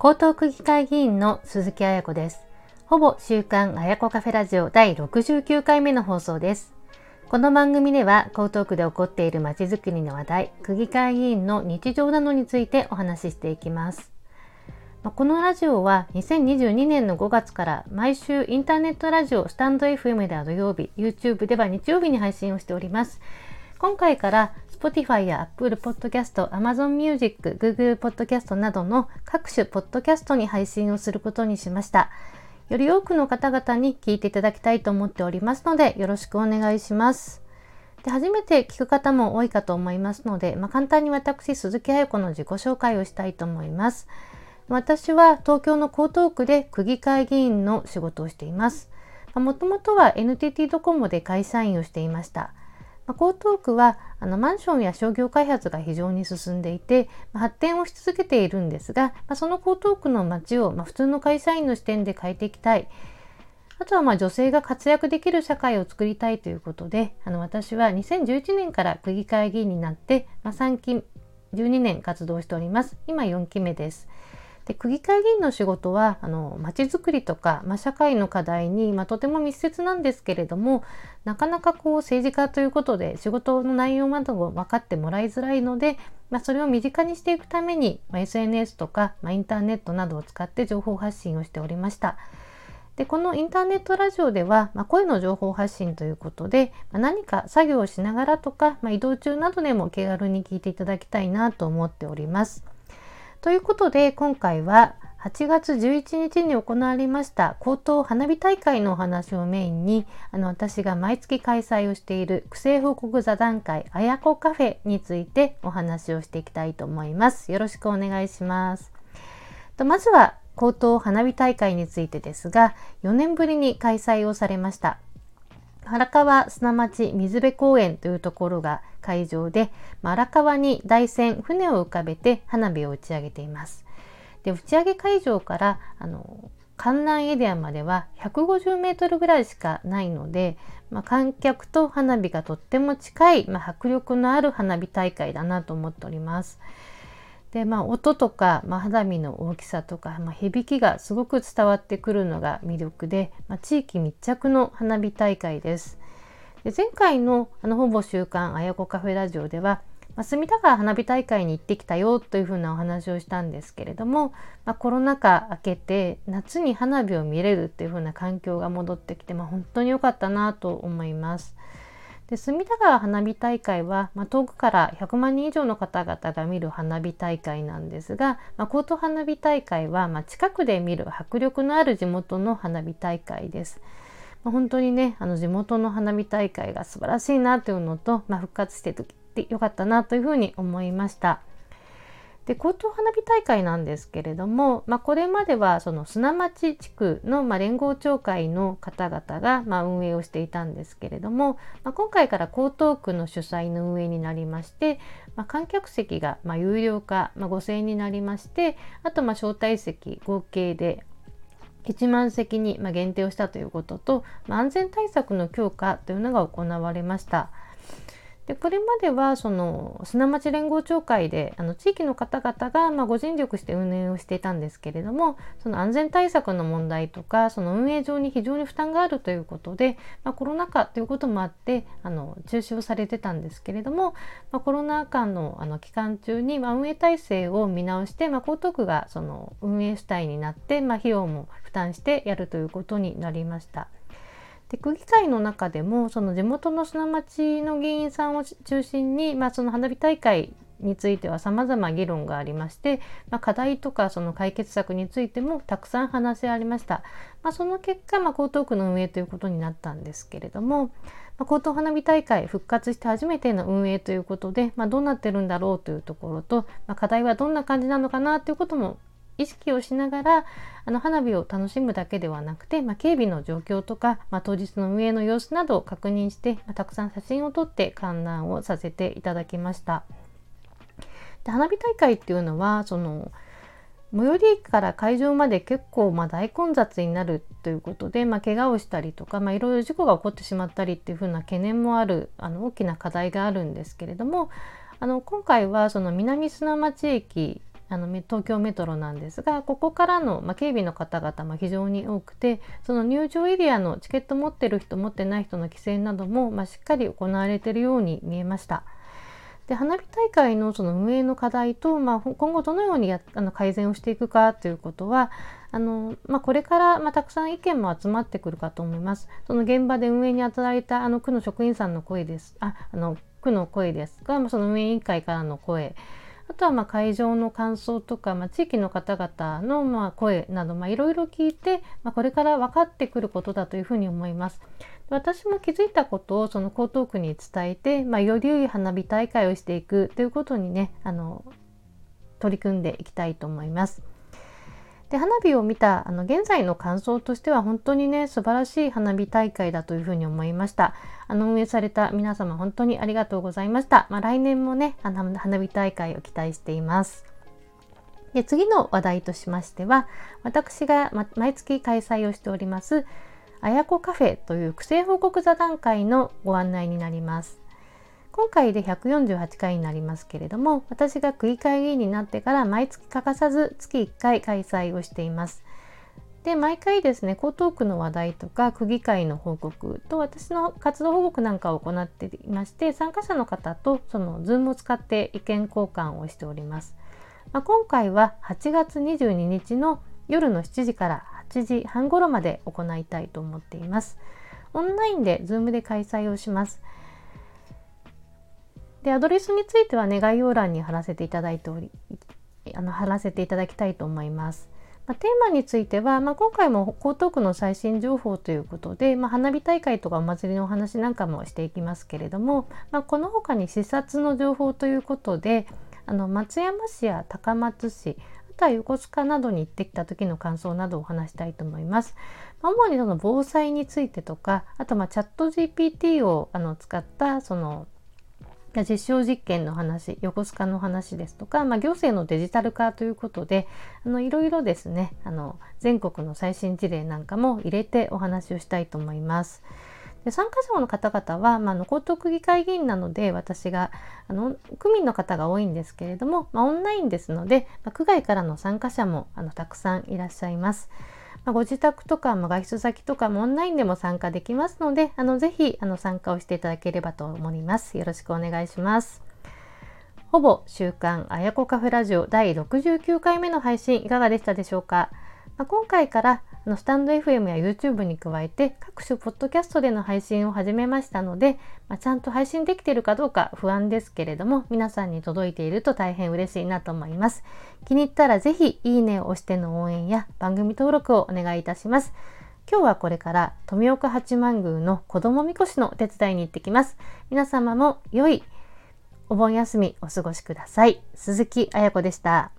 江東区議会議員の鈴木彩子です。ほぼ週刊彩子カフェラジオ第69回目の放送です。この番組では江東区で起こっているまちづくりの話題、区議会議員の日常などについてお話ししていきます。このラジオは2022年の5月から毎週インターネットラジオスタンド FM では土曜日、YouTube では日曜日に配信をしております。今回から Spotify や Apple Podcast、Amazon Music、Google Podcast などの各種ポッドキャストに配信をすることにしました。より多くの方々に聞いていただきたいと思っておりますので、よろしくお願いします。で初めて聞く方も多いかと思いますので、まあ、簡単に私、鈴木彩子の自己紹介をしたいと思います。私は東京の江東区で区議会議員の仕事をしています。もともとは NTT ドコモで会社員をしていました。ま、江東区はあのマンションや商業開発が非常に進んでいて、ま、発展をし続けているんですが、ま、その江東区の街を、ま普通の会社員の視点で変えていきたい。あとはま女性が活躍できる社会を作りたいということで、あの私は2011年から区議会議員になって、ま3期12年活動しております。今4期目です。で区議会議員の仕事はあの街づくりとか、ま、社会の課題に、ま、とても密接なんですけれどもなかなかこう政治家ということで仕事の内容などを分かってもらいづらいので、ま、それを身近にしていくために、ま SNS とか、まインターネットなどを使って情報発信をしておりました。でこのインターネットラジオでは、ま、声の情報発信ということで、ま、何か作業をしながらとか、ま、移動中などでも気軽に聞いていただきたいなと思っております。ということで今回は8月11日に行われました高等花火大会のお話をメインにあの私が毎月開催をしている区政報告座談会あやこカフェについてお話をしていきたいと思います。よろしくお願いします。とまずは高等花火大会についてですが4年ぶりに開催をされました。荒川砂町水辺公園というところが会場でま、荒川に台船、船を浮かべて花火を打ち上げています。で打ち上げ会場からあの観覧エリアまでは150メートルぐらいしかないので、まあ、観客と花火がとっても近い、まあ、迫力のある花火大会だなと思っております。でまあ、音とか、まあ、花火の大きさとか、まあ、響きがすごく伝わってくるのが魅力で、まあ、地域密着の花火大会です。で前回のあのほぼ週刊あやこカフェラジオでは、まあ、隅田川花火大会に行ってきたよというふうなお話をしたんですけれども、まあ、コロナ禍明けて夏に花火を見れるっていうふうな環境が戻ってきて、まあ、本当に良かったなと思います。で隅田川花火大会は、まあ、遠くから100万人以上の方々が見る花火大会なんですが、まあ、高等花火大会は、まあ、近くで見る迫力のある地元の花火大会です。まあ、本当にねあの地元の花火大会が素晴らしいなというのと、まあ、復活しててよかったなというふうに思いました。で高等花火大会なんですけれども、まあ、これまではその砂町地区の、ま、連合町会の方々が、ま、運営をしていたんですけれども、まあ、今回から江東区の主催の運営になりまして、まあ、観客席が、ま、有料化、ま、5000円になりましてあとま招待席合計で1万席にま限定をしたということと、ま、安全対策の強化というのが行われました。でこれまではその砂町連合協会であの地域の方々がまご尽力して運営をしていたんですけれどもその安全対策の問題とかその運営上に非常に負担があるということで、まあ、コロナ禍ということもあってあの中止をされてたんですけれども、まあ、コロナ禍のあの期間中にま運営体制を見直して、まあ、江東区がその運営主体になって、ま、費用も負担してやるということになりました。で区議会の中でもその地元の砂町の議員さんを中心に、まあ、その花火大会については様々議論がありまして、まあ、課題とかその解決策についてもたくさん話し合いました。まあ、その結果、まあ、江東区の運営ということになったんですけれども、まあ、江東花火大会復活して初めての運営ということで、まあ、どうなってるんだろうというところと、まあ、課題はどんな感じなのかなということも意識をしながらあの花火を楽しむだけではなくて、まあ、警備の状況とか、まあ、当日の運営の様子などを確認して、まあ、たくさん写真を撮って観覧をさせていただきました。で花火大会っていうのはその最寄り駅から会場まで結構ま大混雑になるということで、まあ、怪我をしたりとか、まあ、いろいろ事故が起こってしまったりっていうふうな懸念もあるあの大きな課題があるんですけれどもあの今回はその南砂町駅あの東京メトロなんですがここからの、まあ、警備の方々も非常に多くてその入場エリアのチケット持ってる人持ってない人の規制なども、まあ、しっかり行われているように見えました。で花火大会のその運営の課題と、まあ、今後どのようにやあの改善をしていくかということはあの、まあ、これから、まあ、たくさん意見も集まってくるかと思います。その現場で運営に当たられたあの区の職員さんの声ですああの区の声ですが、まあ、その運営委員会からの声あとはま会場の感想とか、まあ、地域の方々のま声などいろいろ聞いて、まあ、これから分かってくることだというふうに思います。私も気づいたことをその江東区に伝えて、まあ、より良い花火大会をしていくということにねあの取り組んでいきたいと思います。で花火を見たあの現在の感想としては本当にね素晴らしい花火大会だというふうに思いました。あの運営された皆様本当にありがとうございました、まあ、来年もねあの花火大会を期待しています。で次の話題としましては私が毎月開催をしておりますあやこカフェという区政報告座談会のご案内になります。今回で148回になりますけれども私が区議会議員になってから毎月欠かさず月1回開催をしています。で毎回ですね江東区の話題とか区議会の報告と私の活動報告なんかを行っていまして参加者の方とその Zoom を使って意見交換をしております。まあ、今回は8月22日の夜の7時から8時半頃まで行いたいと思っています。オンラインで Zoom で開催をします。でアドレスについてはね概要欄に貼らせていただいておりあの貼らせていただきたいと思います。まあ、テーマについては、まあ、今回も江東区の最新情報ということで、まあ、花火大会とかお祭りのお話なんかもしていきますけれども、まこの他に視察の情報ということであの松山市や高松市あとは横須賀などに行ってきた時の感想などをお話したいと思います。主にその防災についてとかあとまチャット GPT をあの使ったその実証実験の話横須賀の話ですとか、まあ、行政のデジタル化ということであのいろいろですねあの全国の最新事例なんかも入れてお話をしたいと思います。で参加者の方々は、まあ、江東区議会議員なので私があの区民の方が多いんですけれども、まあ、オンラインですので、まあ、区外からの参加者もあのたくさんいらっしゃいます。まあ、ご自宅とか、まあ、外出先とかもオンラインでも参加できますので、あのぜひあの参加をしていただければと思います。よろしくお願いします。ほぼ週刊あやこカフェラジオ第69回目の配信いかがでしたでしょうか、まあ、今回からあのスタンド FM や YouTube に加えて各種ポッドキャストでの配信を始めましたので、まあ、ちゃんと配信できているかどうか不安ですけれども皆さんに届いていると大変嬉しいなと思います。気に入ったらぜひいいねを押しての応援や番組登録をお願いいたします。今日はこれから富岡八幡宮の子供みこしのお手伝いに行ってきます。皆様も良いお盆休みお過ごしください。鈴木彩子でした。